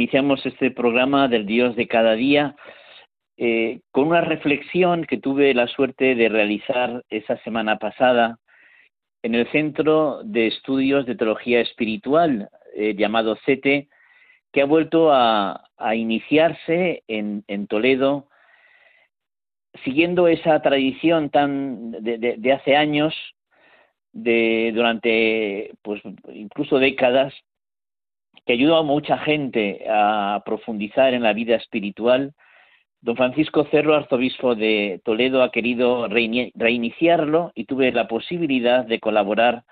Iniciamos este programa del Dios de cada día eh, con una reflexión que tuve la suerte de realizar esa semana pasada en el Centro de Estudios de Teología Espiritual eh, llamado CETE, que ha vuelto a, iniciarse en, Toledo, siguiendo esa tradición tan de, hace años, de durante pues incluso décadas, que ayudó a mucha gente a profundizar en la vida espiritual. Don Francisco Cerro, arzobispo de Toledo, ha querido reiniciarlo y tuve la posibilidad de colaborar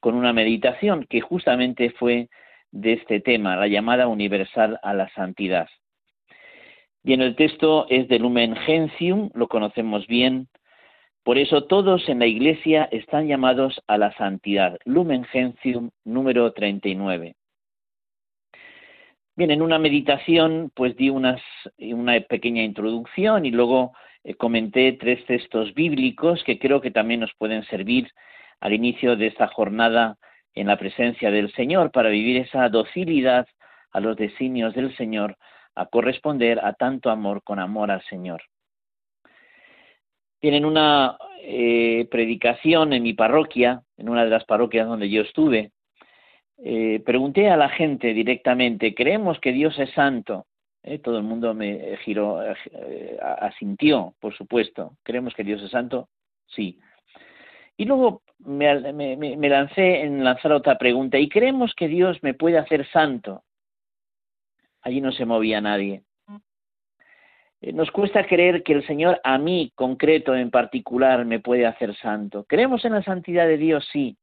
con una meditación que justamente fue de este tema, la llamada universal a la santidad. Bien, el texto es de Lumen Gentium, lo conocemos bien, por eso todos en la Iglesia están llamados a la santidad. Lumen Gentium número 39. Bien, en una meditación pues di una pequeña introducción y luego eh, comenté tres textos bíblicos que creo que también nos pueden servir al inicio de esta jornada en la presencia del Señor para vivir esa docilidad a los designios del Señor, a corresponder a tanto amor con amor al Señor. Tienen una eh, predicación en mi parroquia, en una de las parroquias donde yo estuve, eh, pregunté a la gente directamente, ¿creemos que Dios es santo? Eh, todo el mundo me giró, eh, asintió, por supuesto. ¿Creemos que Dios es santo? Sí. Y luego me, me, lancé en lanzar otra pregunta, ¿y creemos que Dios me puede hacer santo? Allí no se movía nadie. Nos cuesta creer que el Señor a mí, concreto, en particular, me puede hacer santo. ¿Creemos en la santidad de Dios? Sí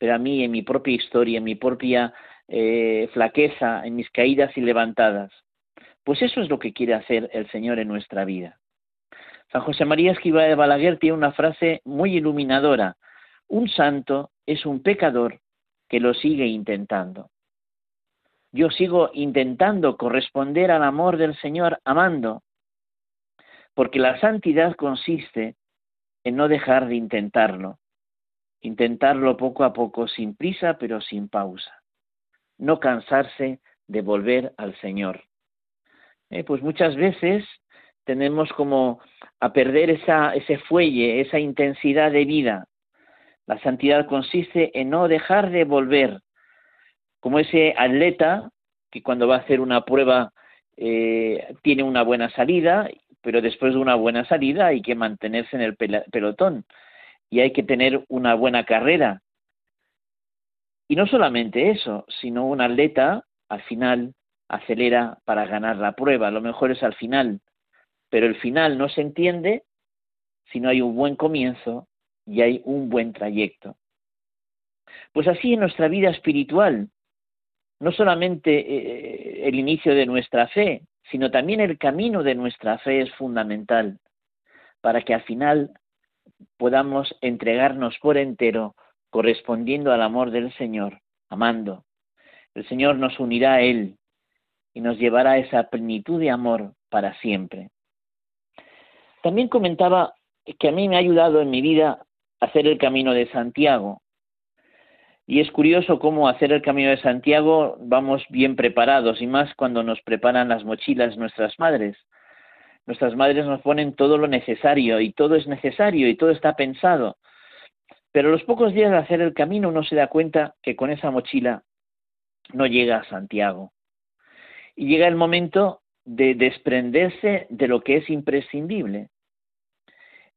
pero a mí en mi propia historia, en mi propia eh, flaqueza, en mis caídas y levantadas. Pues eso es lo que quiere hacer el Señor en nuestra vida. San José María Esquiva de Balaguer tiene una frase muy iluminadora. Un santo es un pecador que lo sigue intentando. Yo sigo intentando corresponder al amor del Señor amando, porque la santidad consiste en no dejar de intentarlo, intentarlo poco a poco, sin prisa pero sin pausa. No cansarse de volver al Señor. Eh, pues muchas veces tenemos como a perder esa, ese fuelle, esa intensidad de vida. La santidad consiste en no dejar de volver, como ese atleta que cuando va a hacer una prueba eh, tiene una buena salida, pero después de una buena salida hay que mantenerse en el pelotón y hay que tener una buena carrera. Y no solamente eso, sino un atleta al final acelera para ganar la prueba. Lo mejor es al final, pero el final no se entiende si no hay un buen comienzo y hay un buen trayecto. Pues así en nuestra vida espiritual, no solamente eh, el inicio de nuestra fe, sino también el camino de nuestra fe es fundamental para que al final podamos entregarnos por entero correspondiendo al amor del Señor, amando. El Señor nos unirá a Él y nos llevará a esa plenitud de amor para siempre. También comentaba que a mí me ha ayudado en mi vida hacer el camino de Santiago. Y es curioso cómo hacer el camino de Santiago vamos bien preparados y más cuando nos preparan las mochilas nuestras madres. Nuestras madres nos ponen todo lo necesario y todo es necesario y todo está pensado. Pero los pocos días de hacer el camino uno se da cuenta que con esa mochila no llega a Santiago. Y llega el momento de desprenderse de lo que es imprescindible.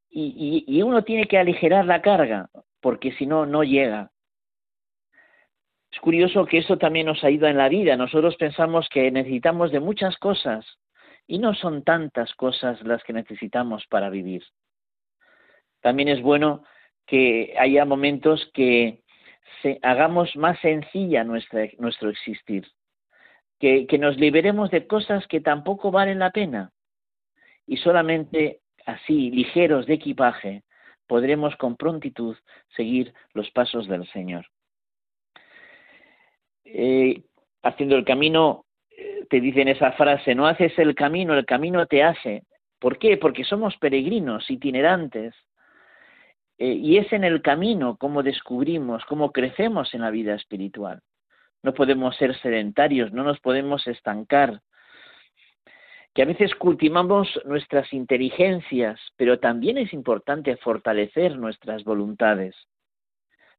Y, y uno tiene que aligerar la carga, porque si no, no llega. Es curioso que eso también nos ayuda en la vida. Nosotros pensamos que necesitamos de muchas cosas y no son tantas cosas las que necesitamos para vivir. También es bueno que haya momentos que hagamos más sencilla nuestra, nuestro existir, que, que nos liberemos de cosas que tampoco valen la pena y solamente así, ligeros de equipaje, podremos con prontitud seguir los pasos del Señor. Eh, haciendo el camino, te dicen esa frase, no haces el camino, el camino te hace. ¿Por qué? Porque somos peregrinos, itinerantes. Eh, y es en el camino como descubrimos, cómo crecemos en la vida espiritual. No podemos ser sedentarios, no nos podemos estancar, que a veces cultivamos nuestras inteligencias, pero también es importante fortalecer nuestras voluntades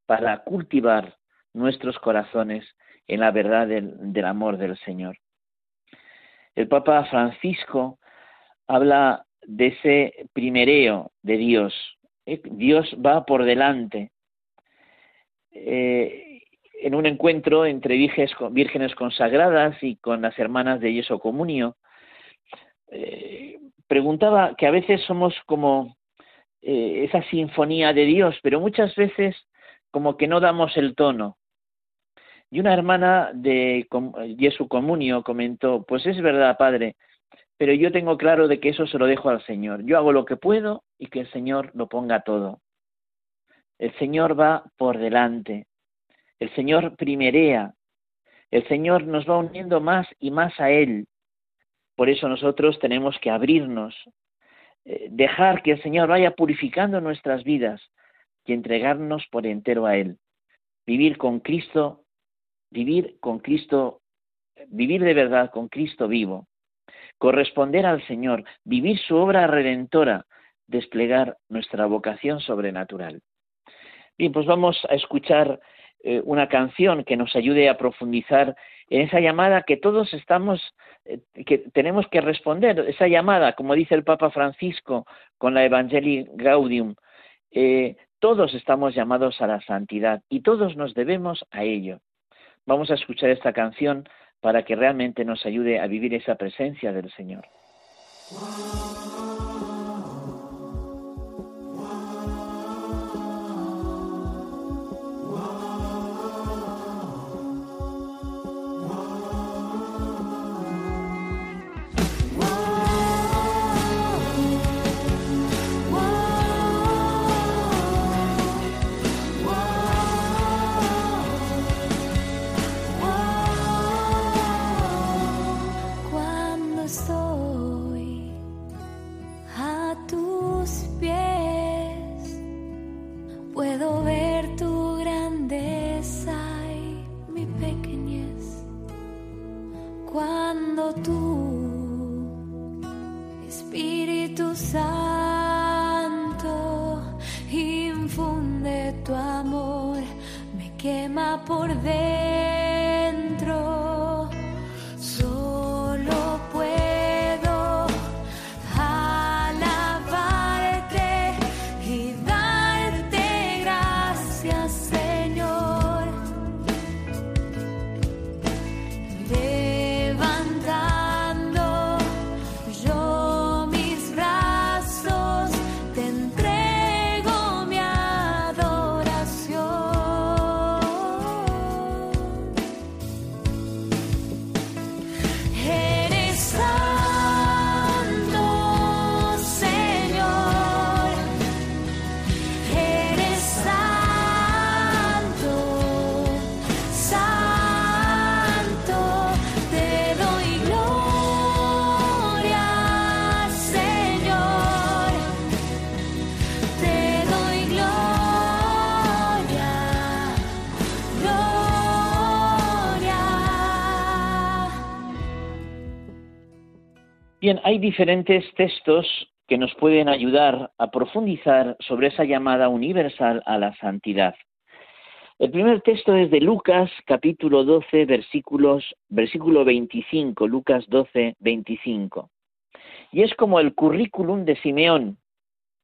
para cultivar nuestros corazones en la verdad del, amor del Señor. El Papa Francisco habla de ese primereo de Dios. Eh, Dios va por delante. Eh, en un encuentro entre vírgenes consagradas y con las hermanas de Yeso Comunio, eh, preguntaba que a veces somos como esa sinfonía de Dios, pero muchas veces como que no damos el tono. Y una hermana de Jesu Comunio comentó, pues es verdad, Padre, pero yo tengo claro de que eso se lo dejo al Señor. Yo hago lo que puedo y que el Señor lo ponga todo. El Señor va por delante. El Señor primerea. El Señor nos va uniendo más y más a Él. Por eso nosotros tenemos que abrirnos, eh, dejar que el Señor vaya purificando nuestras vidas y entregarnos por entero a Él. Vivir con Cristo, vivir con Cristo, vivir de verdad con Cristo vivo. Corresponder al Señor, vivir su obra redentora, desplegar nuestra vocación sobrenatural. Bien, pues vamos a escuchar eh, una canción que nos ayude a profundizar en esa llamada que todos estamos, eh, que tenemos que responder, esa llamada, como dice el Papa Francisco con la Evangelii Gaudium, eh, todos estamos llamados a la santidad y todos nos debemos a ello. Vamos a escuchar esta canción para que realmente nos ayude a vivir esa presencia del Señor. Bien, hay diferentes textos que nos pueden ayudar a profundizar sobre esa llamada universal a la santidad. El primer texto es de Lucas capítulo 12 versículos, versículo 25, Lucas 12, 25. Y es como el currículum de Simeón.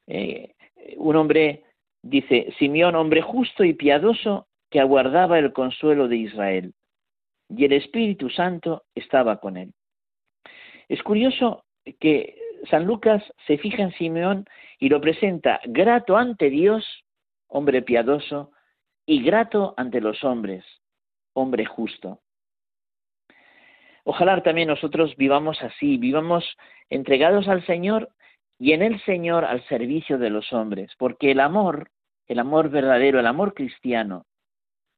Eh, un hombre, dice, Simeón, hombre justo y piadoso que aguardaba el consuelo de Israel. Y el Espíritu Santo estaba con él. Es curioso que San Lucas se fija en Simeón y lo presenta grato ante Dios, hombre piadoso, y grato ante los hombres, hombre justo. Ojalá también nosotros vivamos así, vivamos entregados al Señor y en el Señor al servicio de los hombres, porque el amor, el amor verdadero, el amor cristiano,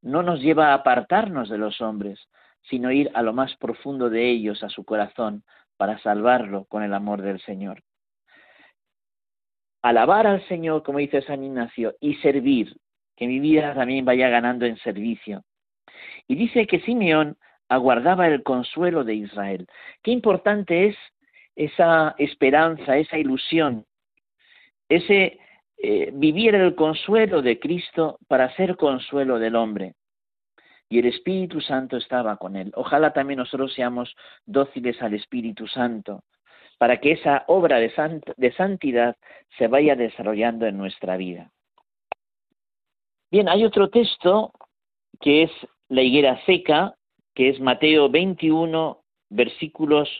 no nos lleva a apartarnos de los hombres, sino ir a lo más profundo de ellos, a su corazón, para salvarlo con el amor del Señor. Alabar al Señor, como dice San Ignacio, y servir, que mi vida también vaya ganando en servicio. Y dice que Simeón aguardaba el consuelo de Israel. Qué importante es esa esperanza, esa ilusión, ese eh, vivir el consuelo de Cristo para ser consuelo del hombre. Y el Espíritu Santo estaba con él. Ojalá también nosotros seamos dóciles al Espíritu Santo, para que esa obra de, de santidad se vaya desarrollando en nuestra vida. Bien, hay otro texto que es la higuera seca, que es Mateo 21, versículos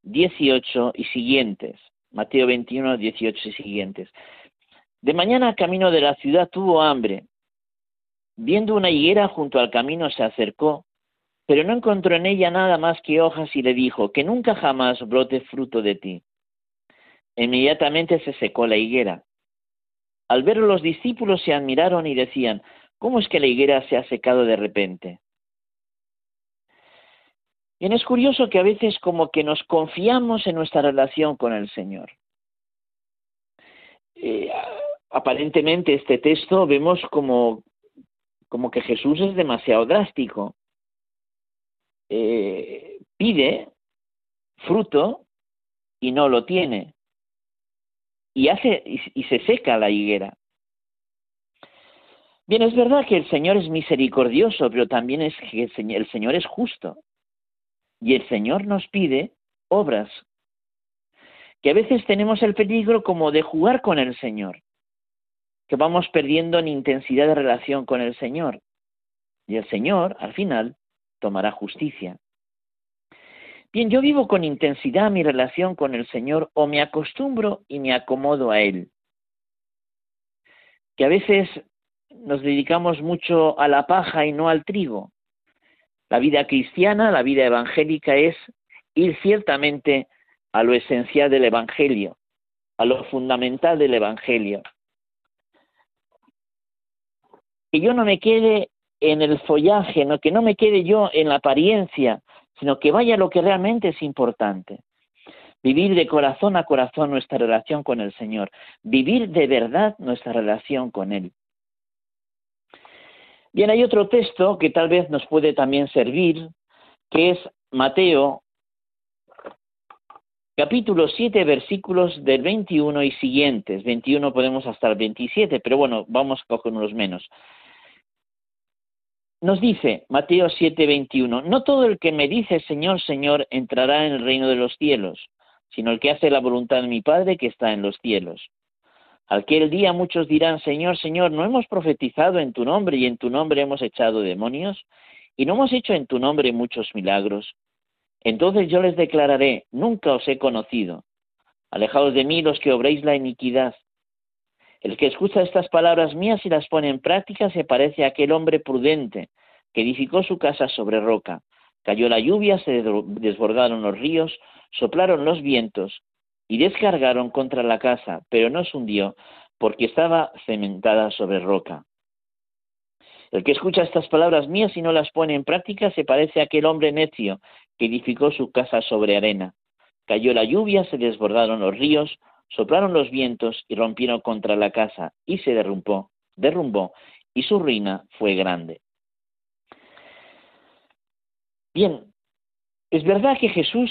18 y siguientes. Mateo 21, 18 y siguientes. De mañana camino de la ciudad tuvo hambre. Viendo una higuera junto al camino se acercó, pero no encontró en ella nada más que hojas y le dijo, que nunca jamás brote fruto de ti. Inmediatamente se secó la higuera. Al verlo los discípulos se admiraron y decían, ¿cómo es que la higuera se ha secado de repente? Bien, es curioso que a veces como que nos confiamos en nuestra relación con el Señor. Eh, aparentemente este texto vemos como, como que Jesús es demasiado drástico. Eh, pide fruto y no lo tiene. Y, hace, y se seca la higuera. Bien, es verdad que el Señor es misericordioso, pero también es que el Señor es justo. Y el Señor nos pide obras, que a veces tenemos el peligro como de jugar con el Señor, que vamos perdiendo en intensidad de relación con el Señor. Y el Señor, al final, tomará justicia. Bien, yo vivo con intensidad mi relación con el Señor o me acostumbro y me acomodo a Él. Que a veces nos dedicamos mucho a la paja y no al trigo. La vida cristiana, la vida evangélica es ir ciertamente a lo esencial del Evangelio, a lo fundamental del Evangelio. Que yo no me quede en el follaje, que no me quede yo en la apariencia, sino que vaya lo que realmente es importante. Vivir de corazón a corazón nuestra relación con el Señor, vivir de verdad nuestra relación con Él. Bien, hay otro texto que tal vez nos puede también servir, que es Mateo capítulo 7, versículos del 21 y siguientes. 21 podemos hasta el 27, pero bueno, vamos con unos menos. Nos dice Mateo 7, 21, no todo el que me dice Señor, Señor entrará en el reino de los cielos, sino el que hace la voluntad de mi Padre que está en los cielos. Aquel día muchos dirán, Señor, Señor, ¿no hemos profetizado en tu nombre y en tu nombre hemos echado demonios? ¿Y no hemos hecho en tu nombre muchos milagros? Entonces yo les declararé, nunca os he conocido. Alejaos de mí los que obréis la iniquidad. El que escucha estas palabras mías y las pone en práctica se parece a aquel hombre prudente que edificó su casa sobre roca. Cayó la lluvia, se desbordaron los ríos, soplaron los vientos y descargaron contra la casa, pero no se hundió, porque estaba cementada sobre roca. El que escucha estas palabras mías y no las pone en práctica se parece a aquel hombre necio que edificó su casa sobre arena. Cayó la lluvia, se desbordaron los ríos, soplaron los vientos y rompieron contra la casa y se derrumbó, derrumbó y su ruina fue grande. Bien, es verdad que Jesús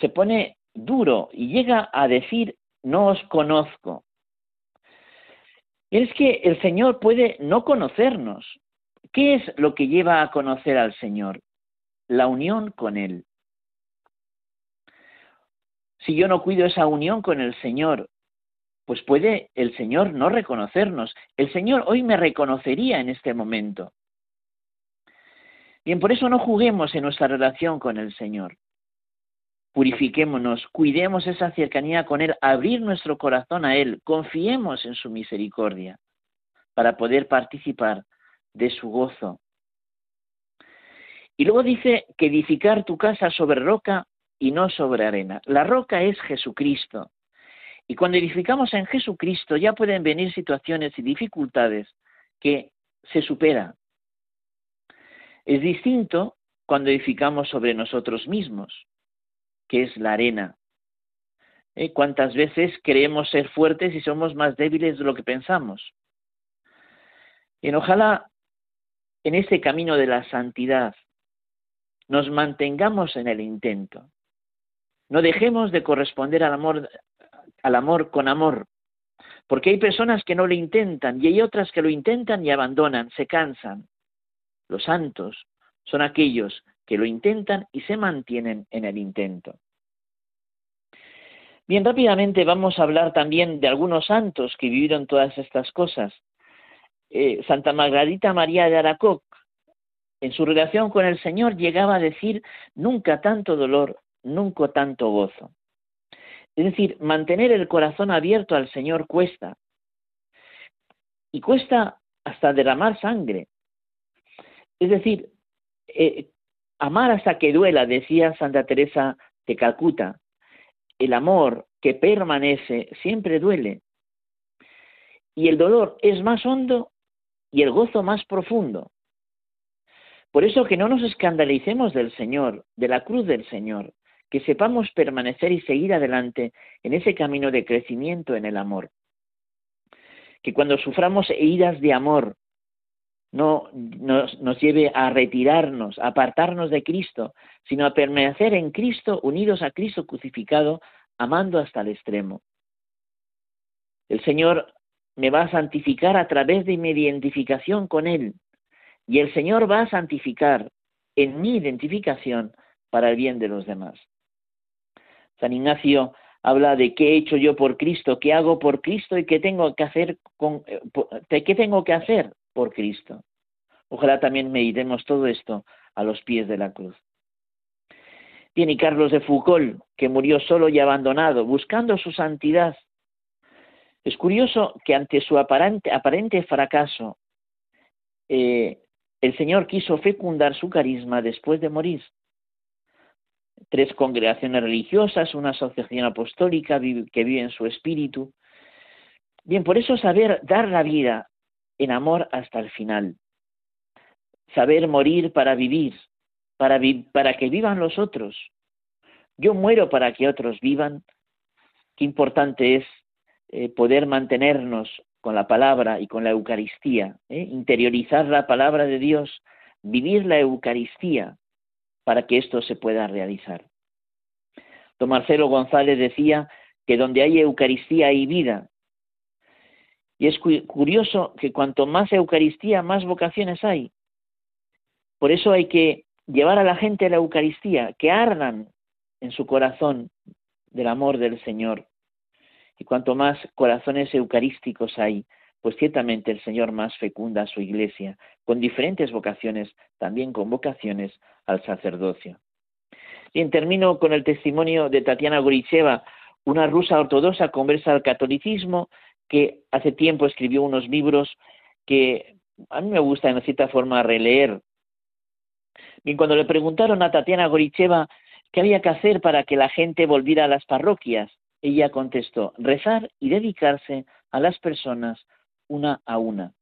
se pone duro y llega a decir, no os conozco. es que el Señor puede no conocernos. ¿Qué es lo que lleva a conocer al Señor? La unión con Él. Si yo no cuido esa unión con el Señor, pues puede el Señor no reconocernos. El Señor hoy me reconocería en este momento. Bien, por eso no juguemos en nuestra relación con el Señor purifiquémonos, cuidemos esa cercanía con Él, abrir nuestro corazón a Él, confiemos en su misericordia para poder participar de su gozo. Y luego dice que edificar tu casa sobre roca y no sobre arena. La roca es Jesucristo. Y cuando edificamos en Jesucristo ya pueden venir situaciones y dificultades que se superan. Es distinto cuando edificamos sobre nosotros mismos, que es la arena. ¿Eh? ¿Cuántas veces creemos ser fuertes y somos más débiles de lo que pensamos? Y ojalá en este camino de la santidad nos mantengamos en el intento. No dejemos de corresponder al amor, al amor con amor, porque hay personas que no lo intentan y hay otras que lo intentan y abandonan, se cansan. Los santos son aquellos que lo intentan y se mantienen en el intento. Bien, rápidamente vamos a hablar también de algunos santos que vivieron todas estas cosas. Eh, Santa Margarita María de Aracoc, en su relación con el Señor, llegaba a decir nunca tanto dolor, nunca tanto gozo. Es decir, mantener el corazón abierto al Señor cuesta. Y cuesta hasta derramar sangre. Es decir, eh, amar hasta que duela, decía Santa Teresa de Calcuta. El amor que permanece siempre duele. Y el dolor es más hondo y el gozo más profundo. Por eso que no nos escandalicemos del Señor, de la cruz del Señor, que sepamos permanecer y seguir adelante en ese camino de crecimiento en el amor. Que cuando suframos heridas de amor, no nos, lleve a retirarnos, a apartarnos de Cristo, sino a permanecer en Cristo, unidos a Cristo crucificado, amando hasta el extremo. El Señor me va a santificar a través de mi identificación con Él, y el Señor va a santificar en mi identificación para el bien de los demás. San Ignacio habla de qué he hecho yo por Cristo, qué hago por Cristo y qué tengo que hacer con, eh, qué tengo que hacer por Cristo. Ojalá también meditemos todo esto a los pies de la cruz. Bien, Carlos de Foucault, que murió solo y abandonado, buscando su santidad. Es curioso que ante su aparente, aparente fracaso, eh, el Señor quiso fecundar su carisma después de morir. Tres congregaciones religiosas, una asociación apostólica que vive en su espíritu. Bien, por eso saber dar la vida en amor hasta el final. Saber morir para vivir, para, para que vivan los otros. Yo muero para que otros vivan. Qué importante es eh, poder mantenernos con la palabra y con la Eucaristía, ¿eh? interiorizar la palabra de Dios, vivir la Eucaristía para que esto se pueda realizar. Don Marcelo González decía que donde hay Eucaristía hay vida. Y es curioso que cuanto más Eucaristía, más vocaciones hay. Por eso hay que llevar a la gente a la Eucaristía, que ardan en su corazón del amor del Señor. Y cuanto más corazones eucarísticos hay, pues ciertamente el Señor más fecunda a su iglesia, con diferentes vocaciones, también con vocaciones al sacerdocio. Bien, termino con el testimonio de Tatiana Goricheva, una rusa ortodoxa conversa al catolicismo, que hace tiempo escribió unos libros que a mí me gusta en cierta forma releer. Bien, cuando le preguntaron a Tatiana Goricheva qué había que hacer para que la gente volviera a las parroquias, ella contestó, rezar y dedicarse a las personas una a una.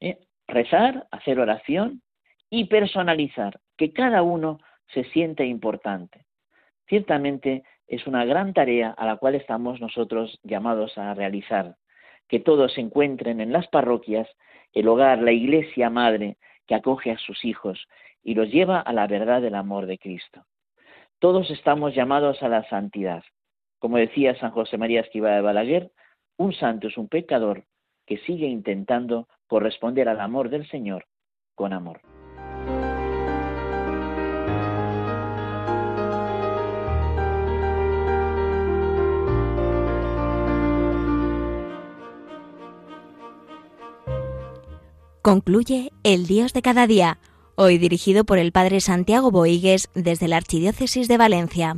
¿Eh? Rezar, hacer oración y personalizar, que cada uno se siente importante. Ciertamente es una gran tarea a la cual estamos nosotros llamados a realizar, que todos encuentren en las parroquias el hogar, la iglesia madre que acoge a sus hijos y los lleva a la verdad del amor de Cristo. Todos estamos llamados a la santidad. Como decía San José María Esquiva de Balaguer, un santo es un pecador que sigue intentando corresponder al amor del Señor con amor. Concluye El Dios de cada día, hoy dirigido por el Padre Santiago Boigues desde la Archidiócesis de Valencia.